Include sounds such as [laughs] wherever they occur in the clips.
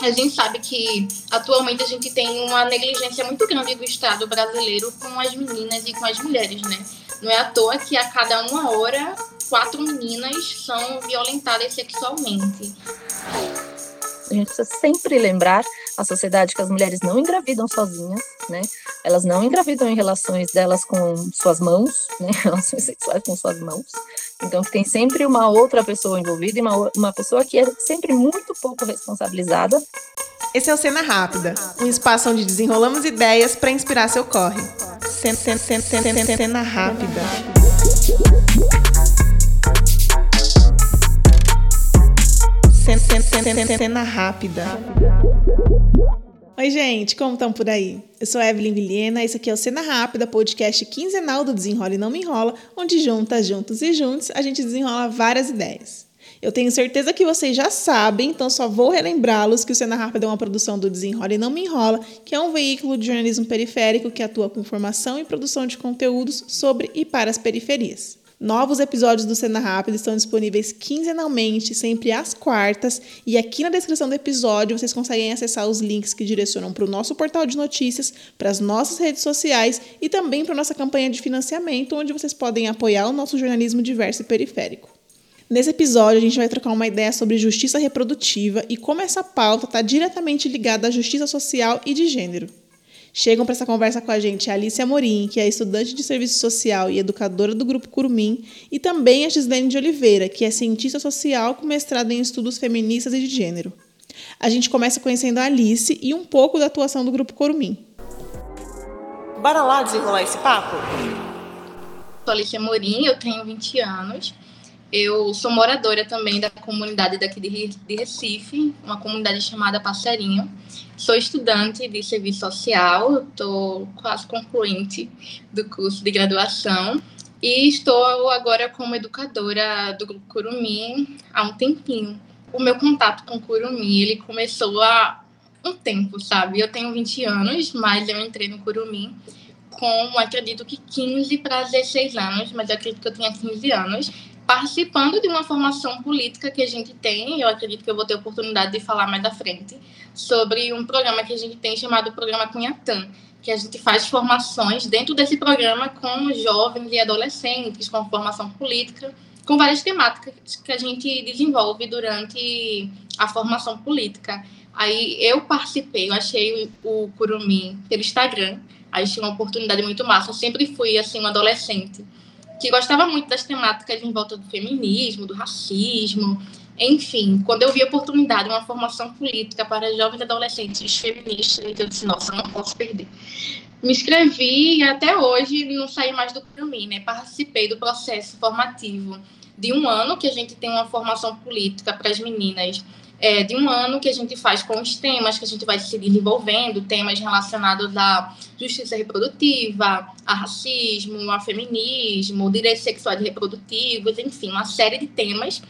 a gente sabe que atualmente a gente tem uma negligência muito grande do Estado brasileiro com as meninas e com as mulheres, né? Não é à toa que a cada uma hora, quatro meninas são violentadas sexualmente. A gente precisa sempre lembrar a sociedade que as mulheres não engravidam sozinhas, né? Elas não engravidam em relações delas com suas mãos, né? [laughs] Relações sexuais com suas mãos. Então, tem sempre uma outra pessoa envolvida e uma, uma pessoa que é sempre muito pouco responsabilizada. Esse é o Cena Rápida, um espaço onde desenrolamos ideias para inspirar seu corre. Cena, cena, cena, cena, cena Rápida. Cena, Rápida. Oi, gente, como estão por aí? Eu sou Evelyn Vilhena, esse aqui é o Cena Rápida, podcast quinzenal do Desenrola e Não Me Enrola, onde juntas, juntos e juntos a gente desenrola várias ideias. Eu tenho certeza que vocês já sabem, então só vou relembrá-los que o Cena Rápida é uma produção do Desenrola e Não Me Enrola, que é um veículo de jornalismo periférico que atua com informação e produção de conteúdos sobre e para as periferias. Novos episódios do Cena Rápida estão disponíveis quinzenalmente, sempre às quartas, e aqui na descrição do episódio vocês conseguem acessar os links que direcionam para o nosso portal de notícias, para as nossas redes sociais e também para a nossa campanha de financiamento, onde vocês podem apoiar o nosso jornalismo diverso e periférico. Nesse episódio, a gente vai trocar uma ideia sobre justiça reprodutiva e como essa pauta está diretamente ligada à justiça social e de gênero. Chegam para essa conversa com a gente a Alice Amorim, que é estudante de serviço social e educadora do Grupo Curumim, e também a Gislene de Oliveira, que é cientista social com mestrado em estudos feministas e de gênero. A gente começa conhecendo a Alice e um pouco da atuação do Grupo Curumim. Bora lá desenrolar esse papo? Sou Alice Amorim, eu tenho 20 anos. Eu sou moradora também da comunidade daqui de Recife, uma comunidade chamada Passarinho. Sou estudante de serviço social, estou quase concluinte do curso de graduação e estou agora como educadora do Grupo Curumim há um tempinho. O meu contato com Curumim, ele começou há um tempo, sabe? Eu tenho 20 anos, mas eu entrei no Curumim com, acredito que 15 para 16 anos, mas eu acredito que eu tinha 15 anos participando de uma formação política que a gente tem, eu acredito que eu vou ter oportunidade de falar mais à frente, sobre um programa que a gente tem chamado Programa Cunhatã, que a gente faz formações dentro desse programa com jovens e adolescentes, com formação política, com várias temáticas que a gente desenvolve durante a formação política. Aí eu participei, eu achei o Curumim pelo Instagram, aí tinha uma oportunidade muito massa. Eu sempre fui assim uma adolescente que gostava muito das temáticas em volta do feminismo, do racismo, enfim, quando eu vi a oportunidade, uma formação política para jovens adolescentes feministas, eu disse, nossa, não posso perder. Me inscrevi e até hoje não saí mais do caminho, né? Participei do processo formativo de um ano que a gente tem uma formação política para as meninas é, de um ano que a gente faz com os temas que a gente vai se desenvolvendo, temas relacionados à justiça reprodutiva, a racismo, a feminismo, direitos sexuais e reprodutivos, enfim, uma série de temas.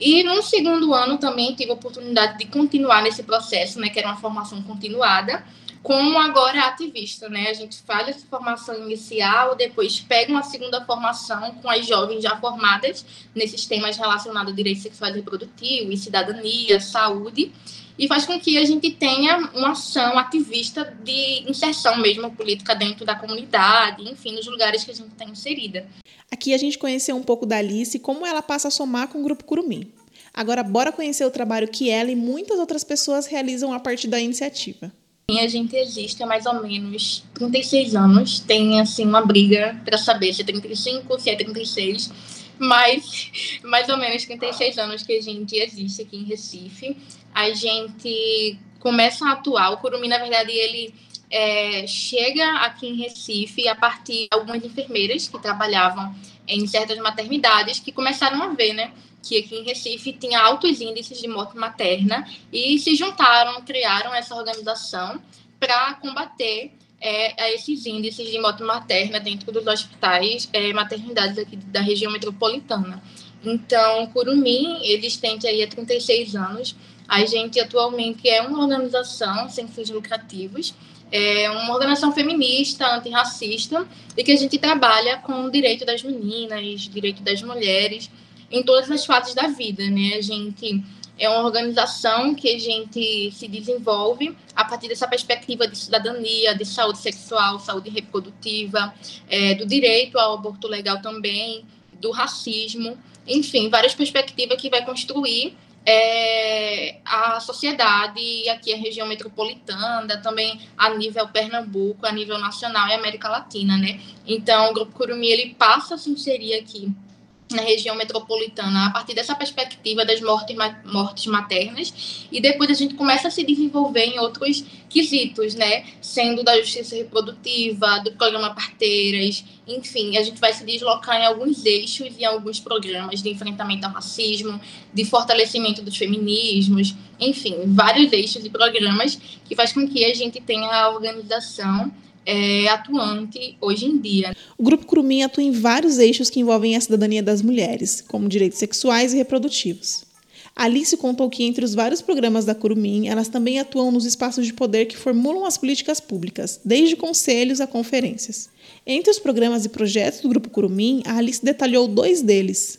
E no segundo ano também tive a oportunidade de continuar nesse processo, né, que era uma formação continuada, como agora ativista, né? A gente faz essa formação inicial, depois pega uma segunda formação com as jovens já formadas nesses temas relacionados a direitos sexuais e reprodutivos, cidadania, saúde, e faz com que a gente tenha uma ação ativista de inserção mesmo política dentro da comunidade, enfim, nos lugares que a gente está inserida. Aqui a gente conheceu um pouco da Alice e como ela passa a somar com o Grupo Curumim. Agora, bora conhecer o trabalho que ela e muitas outras pessoas realizam a partir da iniciativa. A gente existe há mais ou menos 36 anos. Tem, assim, uma briga para saber se é 35 ou se é 36. Mas, [laughs] mais ou menos 36 anos que a gente existe aqui em Recife. A gente começa a atuar. O Curumi, na verdade, ele é, chega aqui em Recife a partir de algumas enfermeiras que trabalhavam em certas maternidades que começaram a ver, né? Que aqui em Recife tinha altos índices de morte materna e se juntaram, criaram essa organização para combater é, esses índices de morte materna dentro dos hospitais, é, maternidades aqui da região metropolitana. Então, Curumim, existente aí há 36 anos, a gente atualmente é uma organização sem fins lucrativos, é uma organização feminista, antirracista, e que a gente trabalha com o direito das meninas, direito das mulheres, em todas as fases da vida, né? A gente é uma organização que a gente se desenvolve a partir dessa perspectiva de cidadania, de saúde sexual, saúde reprodutiva, é, do direito ao aborto legal também, do racismo, enfim, várias perspectivas que vai construir é, a sociedade aqui a região metropolitana, também a nível Pernambuco, a nível nacional e América Latina, né? Então, o Grupo Curumi, ele passa a se inserir aqui na região metropolitana a partir dessa perspectiva das mortes, mortes maternas e depois a gente começa a se desenvolver em outros quesitos, né, sendo da justiça reprodutiva, do programa Parteiras, enfim, a gente vai se deslocar em alguns eixos e alguns programas de enfrentamento ao racismo, de fortalecimento dos feminismos, enfim, vários eixos e programas que faz com que a gente tenha a organização é, atuante hoje em dia. O Grupo Curumim atua em vários eixos que envolvem a cidadania das mulheres, como direitos sexuais e reprodutivos. Alice contou que, entre os vários programas da Curumim, elas também atuam nos espaços de poder que formulam as políticas públicas, desde conselhos a conferências. Entre os programas e projetos do Grupo Curumim, a Alice detalhou dois deles.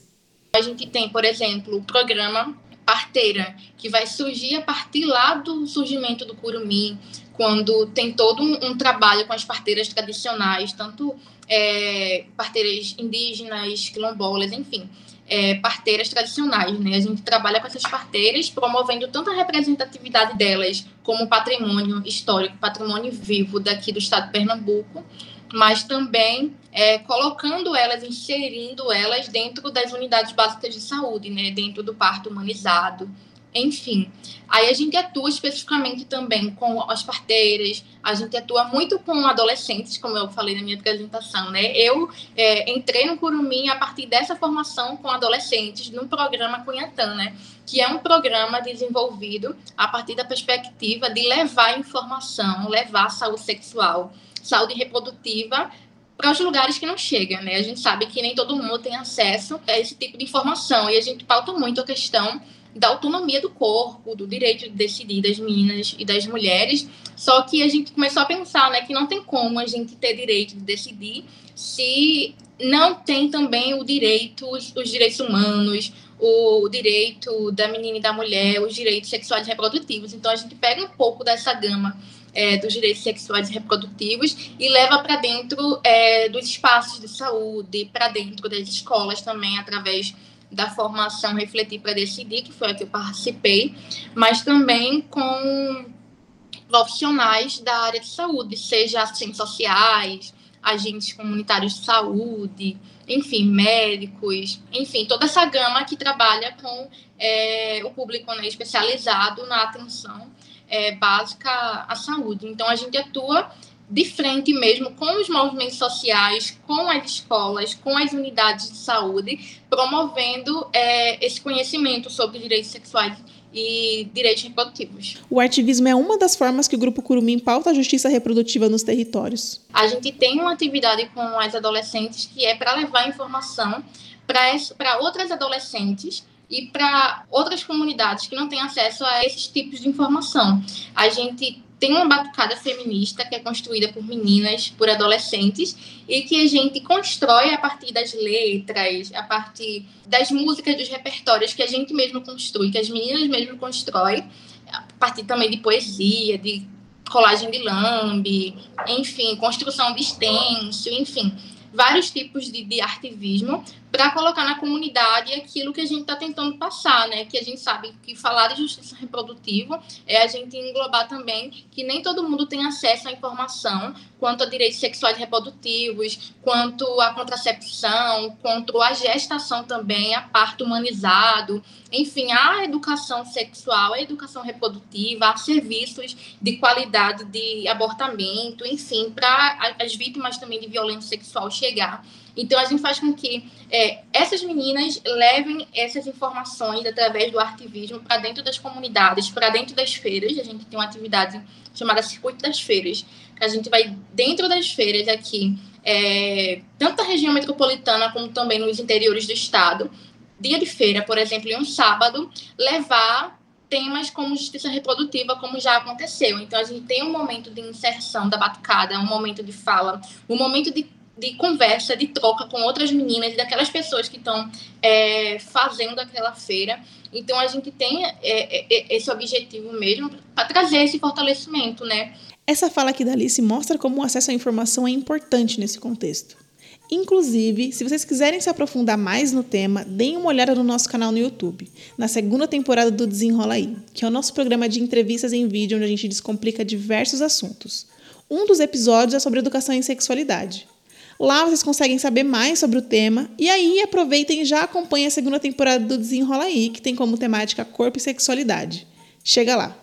A gente tem, por exemplo, o programa Parteira, que vai surgir a partir lá do surgimento do Curumim, quando tem todo um, um trabalho com as parteiras tradicionais, tanto é, parteiras indígenas, quilombolas, enfim, é, parteiras tradicionais. Né? A gente trabalha com essas parteiras, promovendo tanto a representatividade delas como patrimônio histórico, patrimônio vivo daqui do estado de Pernambuco, mas também é, colocando elas, inserindo elas dentro das unidades básicas de saúde, né? dentro do parto humanizado, enfim. Aí a gente atua especificamente também com as parteiras, a gente atua muito com adolescentes, como eu falei na minha apresentação, né? Eu é, entrei no Curumim a partir dessa formação com adolescentes no programa Cunhatã, né? Que é um programa desenvolvido a partir da perspectiva de levar informação, levar saúde sexual, saúde reprodutiva para os lugares que não chegam, né? A gente sabe que nem todo mundo tem acesso a esse tipo de informação e a gente pauta muito a questão da autonomia do corpo, do direito de decidir das meninas e das mulheres. Só que a gente começou a pensar, né, que não tem como a gente ter direito de decidir se não tem também o direito, os, os direitos humanos, o direito da menina e da mulher, os direitos sexuais e reprodutivos. Então a gente pega um pouco dessa gama é, dos direitos sexuais e reprodutivos e leva para dentro é, dos espaços de saúde, para dentro das escolas também, através da formação Refletir para Decidir, que foi a que eu participei, mas também com profissionais da área de saúde, seja assistentes sociais, agentes comunitários de saúde, enfim, médicos, enfim, toda essa gama que trabalha com é, o público né, especializado na atenção é, básica à saúde. Então, a gente atua de frente mesmo com os movimentos sociais, com as escolas, com as unidades de saúde, promovendo é, esse conhecimento sobre direitos sexuais e direitos reprodutivos. O ativismo é uma das formas que o Grupo Curumim pauta a justiça reprodutiva nos territórios. A gente tem uma atividade com as adolescentes que é para levar informação para outras adolescentes e para outras comunidades que não têm acesso a esses tipos de informação. A gente tem uma batucada feminista que é construída por meninas, por adolescentes, e que a gente constrói a partir das letras, a partir das músicas, dos repertórios que a gente mesmo construi, que as meninas mesmo constroem, a partir também de poesia, de colagem de lambe, enfim, construção de stencil, enfim vários tipos de, de ativismo para colocar na comunidade aquilo que a gente está tentando passar, né? Que a gente sabe que falar de justiça reprodutiva é a gente englobar também que nem todo mundo tem acesso à informação quanto a direitos sexuais reprodutivos, quanto à contracepção, quanto à gestação também, a parto humanizado, enfim, a educação sexual, a educação reprodutiva, a serviços de qualidade de abortamento, enfim, para as vítimas também de violência sexual chegar. Então, a gente faz com que é, essas meninas levem essas informações através do ativismo para dentro das comunidades, para dentro das feiras. A gente tem uma atividade chamada Circuito das Feiras, que a gente vai dentro das feiras aqui, é, tanto na região metropolitana como também nos interiores do estado, dia de feira, por exemplo, em um sábado, levar temas como justiça reprodutiva, como já aconteceu. Então, a gente tem um momento de inserção da batucada, um momento de fala, um momento de de conversa, de troca com outras meninas, daquelas pessoas que estão é, fazendo aquela feira. Então a gente tem é, é, é esse objetivo mesmo para trazer esse fortalecimento, né? Essa fala aqui da Alice mostra como o acesso à informação é importante nesse contexto. Inclusive, se vocês quiserem se aprofundar mais no tema, deem uma olhada no nosso canal no YouTube, na segunda temporada do Desenrola aí, que é o nosso programa de entrevistas em vídeo onde a gente descomplica diversos assuntos. Um dos episódios é sobre educação em sexualidade. Lá vocês conseguem saber mais sobre o tema e aí aproveitem e já acompanhem a segunda temporada do Desenrola aí, que tem como temática corpo e sexualidade. Chega lá!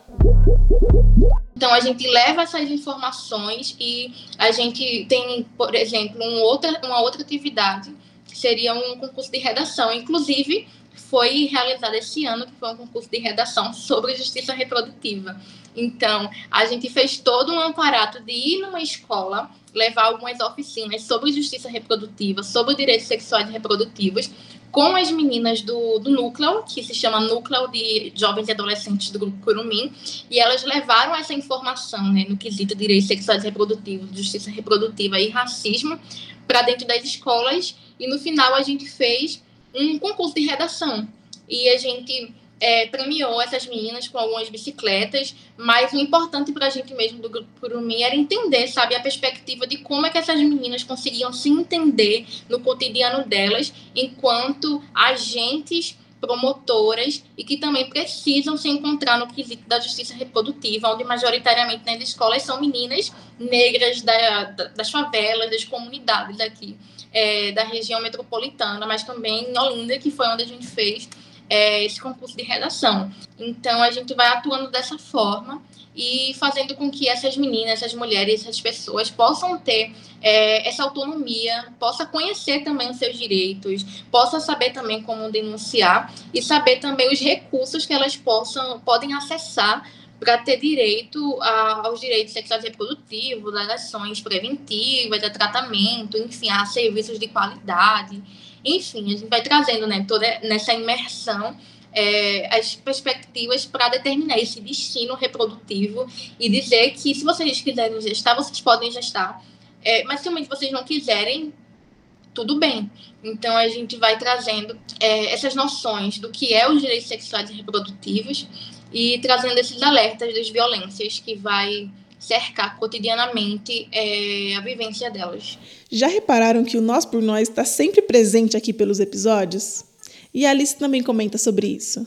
Então, a gente leva essas informações e a gente tem, por exemplo, um outra, uma outra atividade, que seria um concurso de redação. Inclusive, foi realizado esse ano, que foi um concurso de redação sobre justiça reprodutiva. Então, a gente fez todo um aparato de ir numa escola, levar algumas oficinas sobre justiça reprodutiva, sobre direitos sexuais e reprodutivos, com as meninas do, do núcleo, que se chama Núcleo de Jovens e Adolescentes do Grupo Curumim, e elas levaram essa informação né, no quesito direitos sexuais e reprodutivos, justiça reprodutiva e racismo para dentro das escolas, e no final a gente fez um concurso de redação. E a gente é, premiou essas meninas com algumas bicicletas, mas o importante para a gente mesmo do Grupo Curumim era entender, sabe, a perspectiva de como é que essas meninas conseguiam se entender no cotidiano delas enquanto agentes promotoras e que também precisam se encontrar no quesito da justiça reprodutiva, onde majoritariamente nas escolas são meninas negras da, das favelas, das comunidades aqui é, da região metropolitana, mas também em Olinda, que foi onde a gente fez é, esse concurso de redação. Então, a gente vai atuando dessa forma e fazendo com que essas meninas, essas mulheres, essas pessoas possam ter é, essa autonomia, possa conhecer também os seus direitos, possa saber também como denunciar e saber também os recursos que elas possam podem acessar para ter direito a, aos direitos sexuais reprodutivos, às ações preventivas, a tratamento, enfim, a serviços de qualidade. Enfim, a gente vai trazendo né, toda nessa imersão é, as perspectivas para determinar esse destino reprodutivo e dizer que se vocês quiserem gestar, vocês podem gestar. É, mas se vocês não quiserem, tudo bem. Então a gente vai trazendo é, essas noções do que é os direitos sexuais e reprodutivos e trazendo esses alertas das violências que vai cercar cotidianamente é, a vivência delas. Já repararam que o Nós por Nós está sempre presente aqui pelos episódios? E a Alice também comenta sobre isso.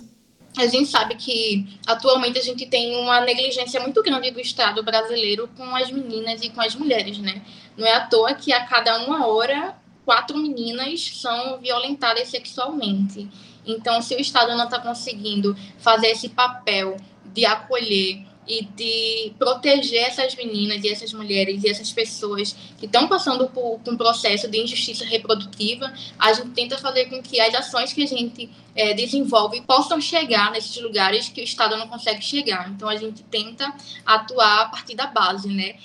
A gente sabe que atualmente a gente tem uma negligência muito grande do Estado brasileiro com as meninas e com as mulheres, né? Não é à toa que a cada uma hora quatro meninas são violentadas sexualmente. Então, se o Estado não está conseguindo fazer esse papel de acolher e de proteger essas meninas e essas mulheres e essas pessoas que estão passando por, por, um processo de injustiça reprodutiva, a gente tenta fazer com que as ações que a gente é, desenvolve possam chegar nesses lugares que o Estado não consegue chegar. Então a gente tenta atuar a partir da base, né?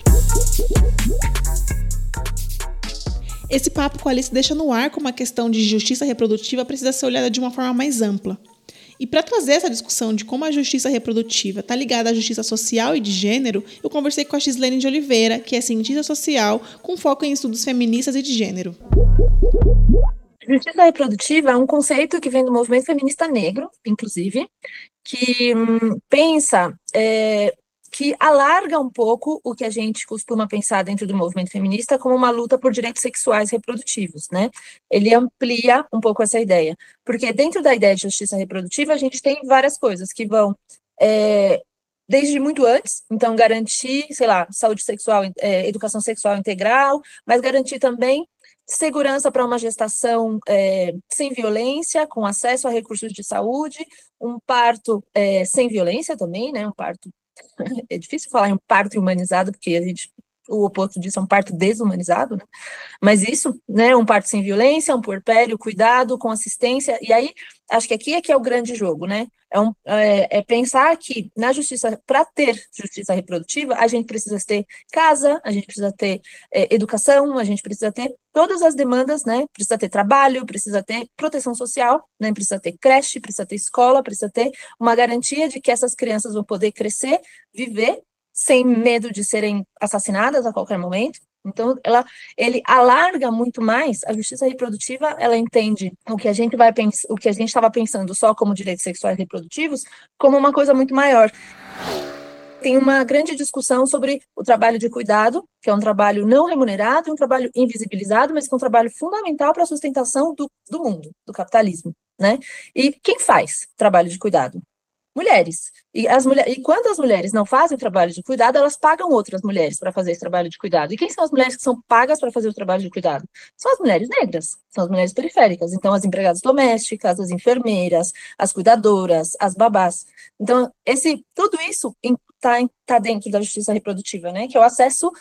Esse papo com a Alice deixa no ar como a questão de justiça reprodutiva precisa ser olhada de uma forma mais ampla. E para trazer essa discussão de como a justiça reprodutiva está ligada à justiça social e de gênero, eu conversei com a Gislene de Oliveira, que é cientista social com foco em estudos feministas e de gênero. Justiça reprodutiva é um conceito que vem do movimento feminista negro, inclusive, que hum, pensa é, que alarga um pouco o que a gente costuma pensar dentro do movimento feminista como uma luta por direitos sexuais reprodutivos, né? Ele amplia um pouco essa ideia, porque dentro da ideia de justiça reprodutiva a gente tem várias coisas que vão é, desde muito antes, então garantir, sei lá, saúde sexual, é, educação sexual integral, mas garantir também segurança para uma gestação é, sem violência, com acesso a recursos de saúde, um parto é, sem violência também, né, um parto é difícil falar em parto humanizado, porque a gente o oposto disso é um parto desumanizado, né? Mas isso, né, um parto sem violência, um puerpério, cuidado, com assistência, e aí, acho que aqui é que é o grande jogo, né? É, um, é, é pensar que na justiça, para ter justiça reprodutiva, a gente precisa ter casa, a gente precisa ter é, educação, a gente precisa ter todas as demandas, né? Precisa ter trabalho, precisa ter proteção social, né? Precisa ter creche, precisa ter escola, precisa ter uma garantia de que essas crianças vão poder crescer, viver sem medo de serem assassinadas a qualquer momento, Então, ela, ele alarga muito mais a justiça reprodutiva, ela entende o que a gente vai o que a gente estava pensando só como direitos sexuais reprodutivos, como uma coisa muito maior tem uma grande discussão sobre o trabalho de cuidado, que é um trabalho não remunerado, um trabalho invisibilizado, mas que é um trabalho fundamental para a sustentação do, do mundo, do capitalismo, né? E quem faz trabalho de cuidado? Mulheres. E, as mulher, e quando as mulheres não fazem o trabalho de cuidado, elas pagam outras mulheres para fazer esse trabalho de cuidado. E quem são as mulheres que são pagas para fazer o trabalho de cuidado? São as mulheres negras, são as mulheres periféricas. Então, as empregadas domésticas, as enfermeiras, as cuidadoras, as babás. Então, esse, tudo isso está tá dentro da justiça reprodutiva, né? Que é o acesso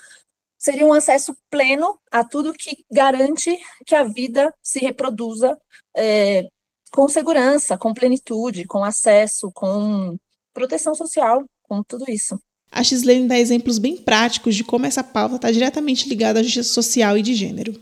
seria um acesso pleno a tudo que garante que a vida se reproduza é, com segurança, com plenitude, com acesso, com proteção social, com tudo isso. A Xlene dá exemplos bem práticos de como essa pauta está diretamente ligada à justiça social e de gênero.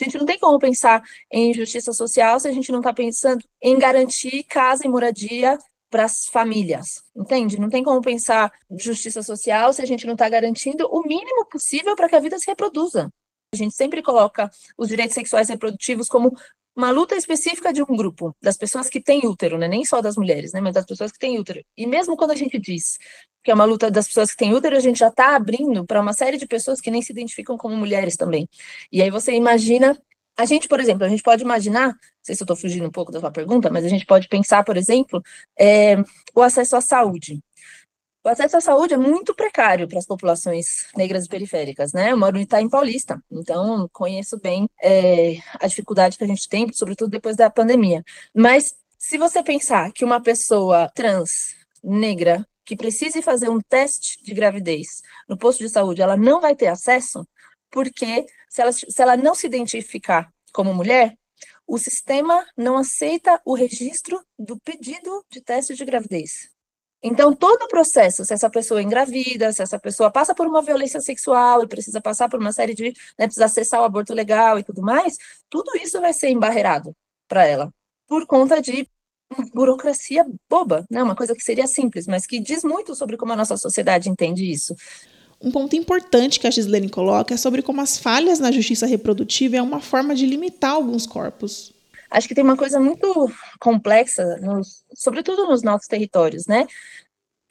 A gente não tem como pensar em justiça social se a gente não está pensando em garantir casa e moradia para as famílias, entende? Não tem como pensar justiça social se a gente não está garantindo o mínimo possível para que a vida se reproduza. A gente sempre coloca os direitos sexuais reprodutivos como uma luta específica de um grupo, das pessoas que têm útero, né? nem só das mulheres, né? mas das pessoas que têm útero. E mesmo quando a gente diz que é uma luta das pessoas que têm útero, a gente já está abrindo para uma série de pessoas que nem se identificam como mulheres também. E aí você imagina, a gente, por exemplo, a gente pode imaginar, não sei se eu estou fugindo um pouco da sua pergunta, mas a gente pode pensar, por exemplo, é, o acesso à saúde. O acesso à saúde é muito precário para as populações negras e periféricas, né? Eu moro no Itaim Paulista, então conheço bem é, a dificuldade que a gente tem, sobretudo depois da pandemia. Mas se você pensar que uma pessoa trans, negra, que precise fazer um teste de gravidez no posto de saúde, ela não vai ter acesso, porque se ela, se ela não se identificar como mulher, o sistema não aceita o registro do pedido de teste de gravidez. Então, todo o processo, se essa pessoa é engravida, se essa pessoa passa por uma violência sexual e precisa passar por uma série de, né, precisa acessar o aborto legal e tudo mais, tudo isso vai ser embarreirado para ela, por conta de burocracia boba, né? Uma coisa que seria simples, mas que diz muito sobre como a nossa sociedade entende isso. Um ponto importante que a Gislene coloca é sobre como as falhas na justiça reprodutiva é uma forma de limitar alguns corpos acho que tem uma coisa muito complexa, nos, sobretudo nos nossos territórios, né?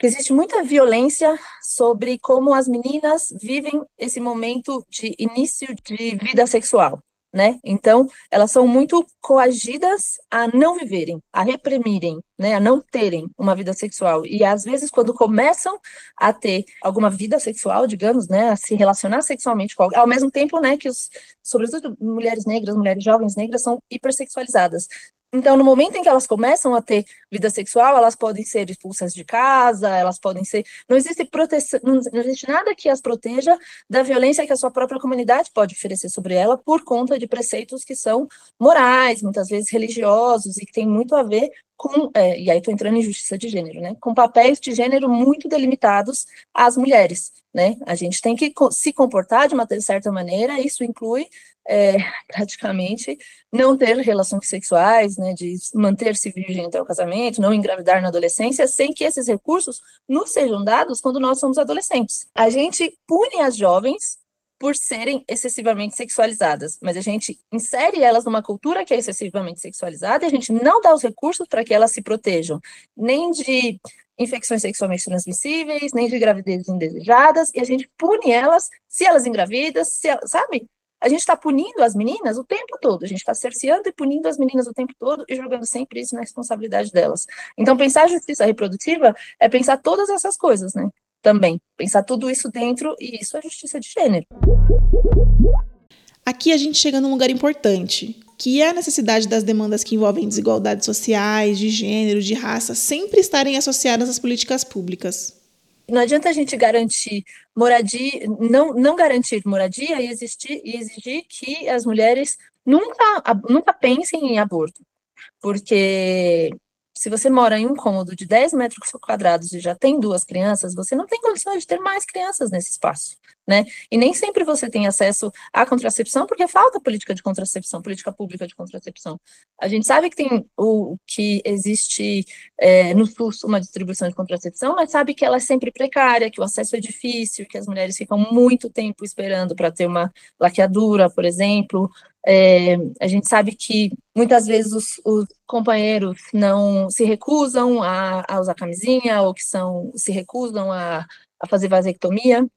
Que existe muita violência sobre como as meninas vivem esse momento de início de vida sexual né? Então, elas são muito coagidas a não viverem, a reprimirem, né? A não terem uma vida sexual. E às vezes, quando começam a ter alguma vida sexual, digamos, né? A se relacionar sexualmente com alguém, ao mesmo tempo, né? Que os, sobretudo mulheres negras, mulheres jovens negras, são hipersexualizadas. Então, no momento em que elas começam a ter vida sexual, elas podem ser expulsas de casa, elas podem ser. Não existe proteção, não existe nada que as proteja da violência que a sua própria comunidade pode oferecer sobre ela por conta de preceitos que são morais, muitas vezes religiosos, e que tem muito a ver com, é, e aí estou entrando em justiça de gênero, né? Com papéis de gênero muito delimitados às mulheres, né? A gente tem que se comportar de uma certa maneira, isso inclui é, praticamente não ter relações sexuais, né, de manter-se virgem até o casamento, não engravidar na adolescência, sem que esses recursos nos sejam dados quando nós somos adolescentes. A gente pune as jovens por serem excessivamente sexualizadas, mas a gente insere elas numa cultura que é excessivamente sexualizada e a gente não dá os recursos para que elas se protejam, nem de infecções sexualmente transmissíveis, nem de gravidezes indesejadas, e a gente pune elas se elas engravidam, se elas, sabe? A gente está punindo as meninas o tempo todo, a gente está cerceando e punindo as meninas o tempo todo e jogando sempre isso na responsabilidade delas. Então, pensar justiça reprodutiva é pensar todas essas coisas, né? Também. Pensar tudo isso dentro, e isso é justiça de gênero. Aqui a gente chega num lugar importante, que é a necessidade das demandas que envolvem desigualdades sociais, de gênero, de raça, sempre estarem associadas às políticas públicas. Não adianta a gente garantir moradia, não, não garantir moradia e, existir, e exigir que as mulheres nunca, nunca pensem em aborto, porque se você mora em um cômodo de 10 metros quadrados e já tem duas crianças, você não tem condições de ter mais crianças nesse espaço, né? E nem sempre você tem acesso à contracepção, porque falta política de contracepção, política pública de contracepção. A gente sabe que tem o que existe é, no SUS uma distribuição de contracepção, mas sabe que ela é sempre precária, que o acesso é difícil, que as mulheres ficam muito tempo esperando para ter uma laqueadura, por exemplo, é, a gente sabe que muitas vezes os, os, companheiros não se recusam a, a, usar camisinha ou que são se recusam a, a fazer vasectomia.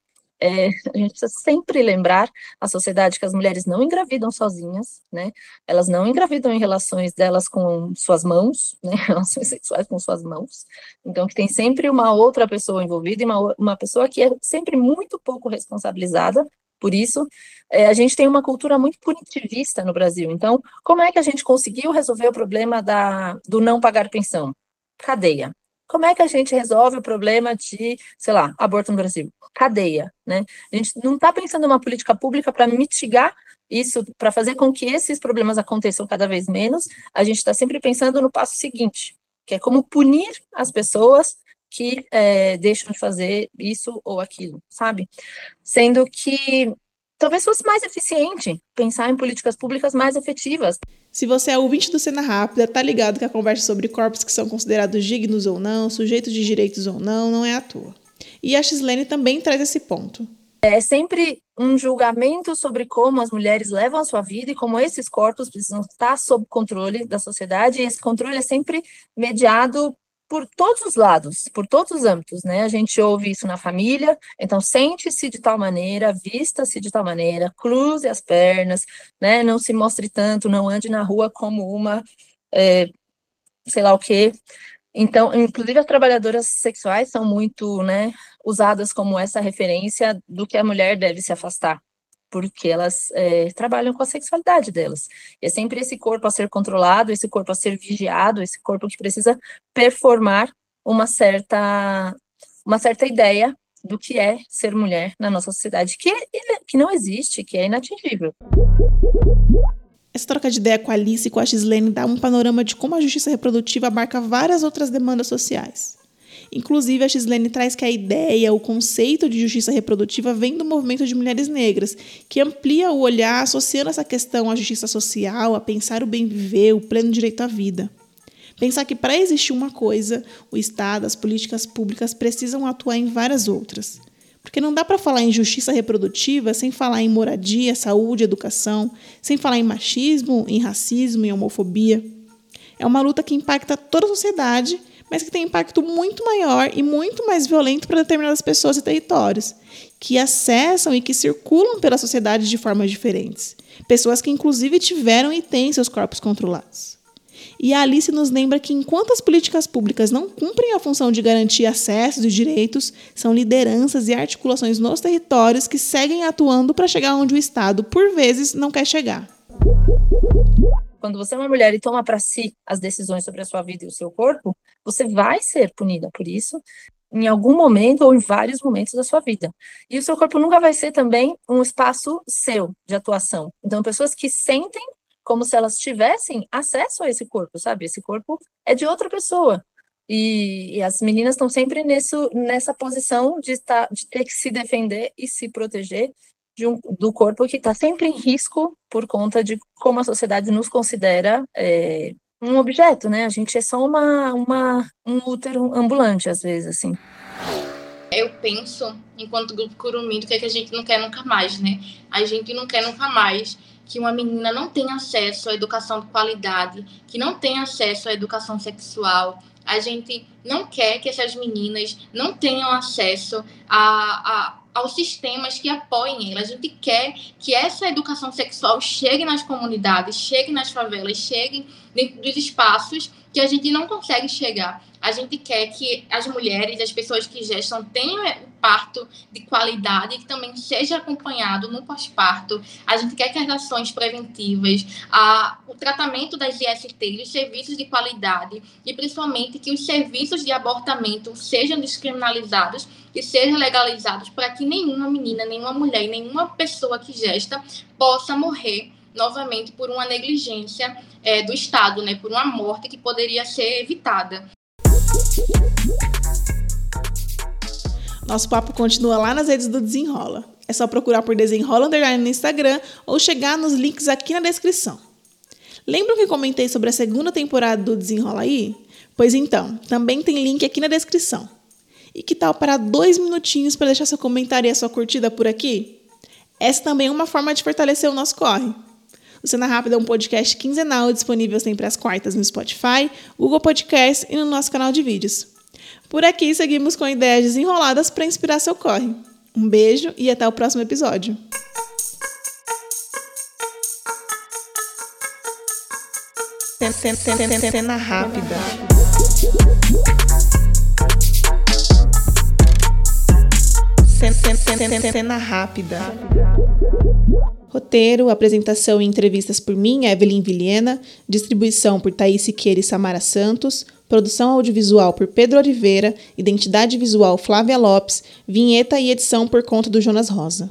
É, a gente precisa sempre lembrar a sociedade que as mulheres não engravidam sozinhas, né? Elas não engravidam em relações delas com suas mãos, né? [laughs] Relações sexuais com suas mãos. Então, que tem sempre uma outra pessoa envolvida e uma, uma pessoa que é sempre muito pouco responsabilizada por isso, é, a gente tem uma cultura muito punitivista no Brasil. Então, como é que a gente conseguiu resolver o problema da, do não pagar pensão? Cadeia. Como é que a gente resolve o problema de, sei lá, aborto no Brasil? Cadeia, né? A gente não está pensando em uma política pública para mitigar isso, para fazer com que esses problemas aconteçam cada vez menos. A gente está sempre pensando no passo seguinte, que é como punir as pessoas que é, deixam de fazer isso ou aquilo, sabe? Sendo que talvez fosse mais eficiente pensar em políticas públicas mais efetivas. Se você é ouvinte do Cena Rápida, tá ligado que a conversa sobre corpos que são considerados dignos ou não, sujeitos de direitos ou não, não é à toa. E a Xlene também traz esse ponto. É sempre um julgamento sobre como as mulheres levam a sua vida e como esses corpos precisam estar sob controle da sociedade, e esse controle é sempre mediado por todos os lados, por todos os âmbitos, né? A gente ouve isso na família, então sente-se de tal maneira, vista-se de tal maneira, cruze as pernas, né? Não se mostre tanto, não ande na rua como uma, é, sei lá o quê. Então, inclusive as trabalhadoras sexuais são muito, né, usadas como essa referência do que a mulher deve se afastar, porque elas é, trabalham com a sexualidade delas. E é sempre esse corpo a ser controlado, esse corpo a ser vigiado, esse corpo que precisa performar uma certa, uma certa ideia do que é ser mulher na nossa sociedade, que, que não existe, que é inatingível. Essa troca de ideia com a Alice e com a Gislene dá um panorama de como a justiça reprodutiva abarca várias outras demandas sociais. Inclusive, a Gislene traz que a ideia, o conceito de justiça reprodutiva vem do movimento de mulheres negras, que amplia o olhar associando essa questão à justiça social, a pensar o bem viver, o pleno direito à vida. Pensar que para existir uma coisa, o Estado, as políticas públicas precisam atuar em várias outras. Porque não dá para falar em justiça reprodutiva sem falar em moradia, saúde, educação, sem falar em machismo, em racismo, em homofobia. É uma luta que impacta toda a sociedade mas que tem impacto muito maior e muito mais violento para determinadas pessoas e territórios, que acessam e que circulam pela sociedade de formas diferentes. Pessoas que, inclusive, tiveram e têm seus corpos controlados. E a Alice nos lembra que, enquanto as políticas públicas não cumprem a função de garantir acesso e direitos, são lideranças e articulações nos territórios que seguem atuando para chegar onde o Estado, por vezes, não quer chegar. Quando você é uma mulher e toma para si as decisões sobre a sua vida e o seu corpo, você vai ser punida por isso em algum momento ou em vários momentos da sua vida. E o seu corpo nunca vai ser também um espaço seu de atuação. Então, pessoas que sentem como se elas tivessem acesso a esse corpo, sabe? Esse corpo é de outra pessoa. E, e as meninas estão sempre nesse, nessa posição de, estar, de ter que se defender e se proteger um, do corpo que está sempre em risco por conta de como a sociedade nos considera é, um objeto, né? A gente é só uma, uma, um útero ambulante, às vezes, assim. Eu penso, enquanto grupo Curumim, do que, é que a gente não quer nunca mais, né? A gente não quer nunca mais que uma menina não tenha acesso à educação de qualidade, que não tenha acesso à educação sexual. A gente não quer que essas meninas não tenham acesso a, a aos sistemas que apoiem ela. A gente quer que essa educação sexual chegue nas comunidades, chegue nas favelas, chegue dentro dos espaços que a gente não consegue chegar. A gente quer que as mulheres, as pessoas que gestam, tenham o parto de qualidade que também seja acompanhado no pós-parto. A gente quer que as ações preventivas, a, o tratamento das IST, os serviços de qualidade e principalmente que os serviços de abortamento sejam descriminalizados e sejam legalizados para que nenhuma menina, nenhuma mulher, nenhuma pessoa que gesta possa morrer novamente por uma negligência é, do Estado, né, por uma morte que poderia ser evitada. Nosso papo continua lá nas redes do Desenrola. É só procurar por Desenrola Underline no Instagram ou chegar nos links aqui na descrição. Lembram que comentei sobre a segunda temporada do Desenrola aí? Pois então, também tem link aqui na descrição. E que tal parar dois minutinhos para deixar seu comentário e a sua curtida por aqui? Essa também é uma forma de fortalecer o nosso corre. O Cena Rápida é um podcast quinzenal disponível sempre às quartas no Spotify, Google Podcast e no nosso canal de vídeos. Por aqui seguimos com ideias desenroladas para inspirar seu corre. Um beijo e até o próximo episódio. Cena rápida. Cena rápida. Roteiro, apresentação e entrevistas por mim, Evelyn Vilhena. Distribuição por Thaís Siqueira e Samara Santos. Produção audiovisual por Pedro Oliveira. Identidade visual Flávia Lopes. Vinheta e edição por conta do Jonas Rosa.